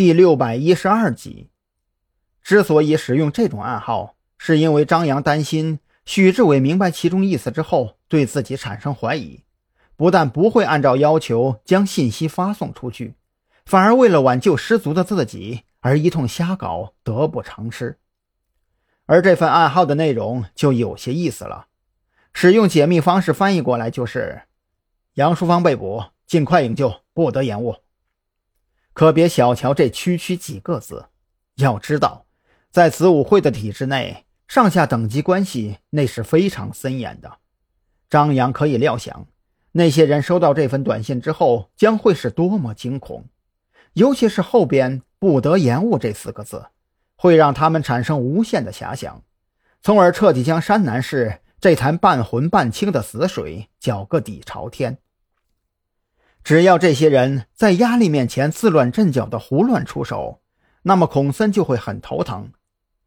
第六百一十二集。之所以使用这种暗号，是因为张扬担心许志伟明白其中意思之后，对自己产生怀疑，不但不会按照要求将信息发送出去，反而为了挽救失足的自己而一通瞎搞，得不偿失。而这份暗号的内容就有些意思了，使用解密方式翻译过来就是：“杨淑芳被捕，尽快营救，不得延误。”可别小瞧这区区几个字，要知道，在子午会的体制内，上下等级关系那是非常森严的。张扬可以料想，那些人收到这份短信之后将会是多么惊恐，尤其是后边“不得延误”这四个字，会让他们产生无限的遐想，从而彻底将山南市这潭半浑半清的死水搅个底朝天。只要这些人在压力面前自乱阵脚的胡乱出手，那么孔森就会很头疼。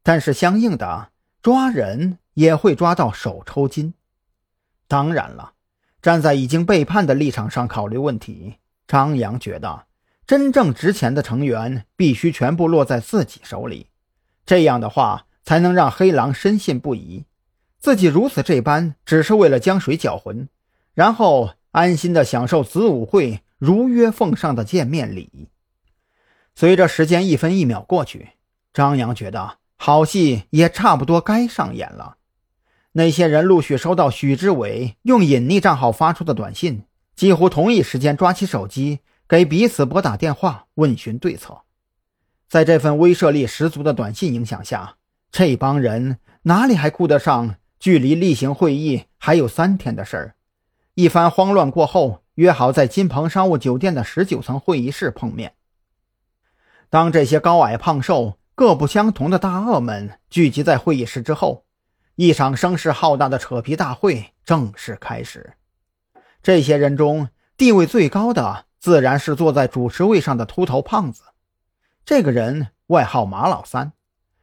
但是相应的，抓人也会抓到手抽筋。当然了，站在已经背叛的立场上考虑问题，张扬觉得真正值钱的成员必须全部落在自己手里，这样的话才能让黑狼深信不疑，自己如此这般只是为了将水搅浑，然后。安心的享受子午会如约奉上的见面礼。随着时间一分一秒过去，张扬觉得好戏也差不多该上演了。那些人陆续收到许志伟用隐匿账号发出的短信，几乎同一时间抓起手机给彼此拨打电话问询对策。在这份威慑力十足的短信影响下，这帮人哪里还顾得上距离例行会议还有三天的事儿？一番慌乱过后，约好在金鹏商务酒店的十九层会议室碰面。当这些高矮胖瘦、各不相同的大鳄们聚集在会议室之后，一场声势浩大的扯皮大会正式开始。这些人中，地位最高的自然是坐在主持位上的秃头胖子。这个人外号马老三，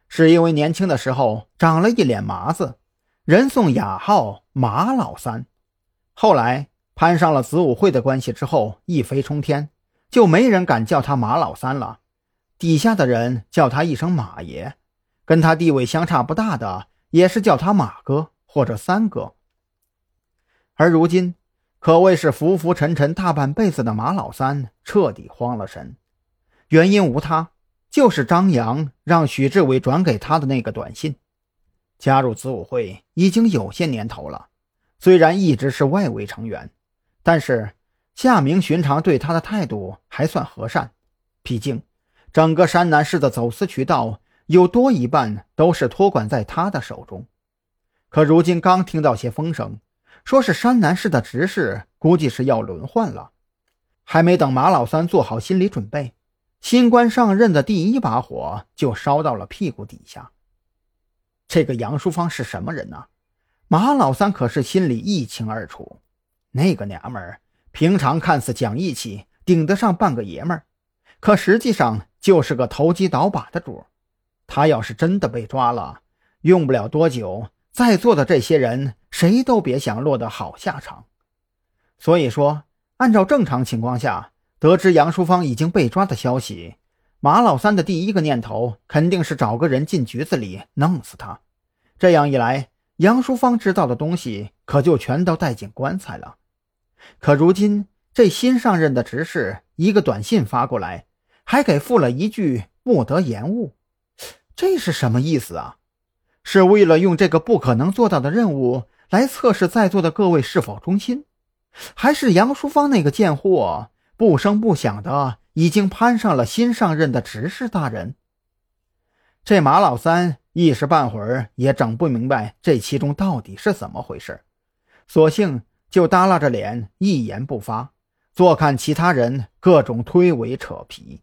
是因为年轻的时候长了一脸麻子，人送雅号马老三。后来攀上了子午会的关系之后，一飞冲天，就没人敢叫他马老三了，底下的人叫他一声马爷，跟他地位相差不大的也是叫他马哥或者三哥。而如今，可谓是浮浮沉沉大半辈子的马老三彻底慌了神，原因无他，就是张扬让许志伟转给他的那个短信。加入子午会已经有些年头了。虽然一直是外围成员，但是夏明寻常对他的态度还算和善。毕竟，整个山南市的走私渠道有多一半都是托管在他的手中。可如今刚听到些风声，说是山南市的执事估计是要轮换了，还没等马老三做好心理准备，新官上任的第一把火就烧到了屁股底下。这个杨淑芳是什么人呢？马老三可是心里一清二楚，那个娘们儿平常看似讲义气，顶得上半个爷们儿，可实际上就是个投机倒把的主。他要是真的被抓了，用不了多久，在座的这些人谁都别想落得好下场。所以说，按照正常情况下，得知杨淑芳已经被抓的消息，马老三的第一个念头肯定是找个人进局子里弄死他。这样一来，杨淑芳知道的东西可就全都带进棺材了。可如今这新上任的执事一个短信发过来，还给附了一句“不得延误”，这是什么意思啊？是为了用这个不可能做到的任务来测试在座的各位是否忠心，还是杨淑芳那个贱货不声不响的已经攀上了新上任的执事大人？这马老三。一时半会儿也整不明白这其中到底是怎么回事，索性就耷拉着脸一言不发，坐看其他人各种推诿扯皮。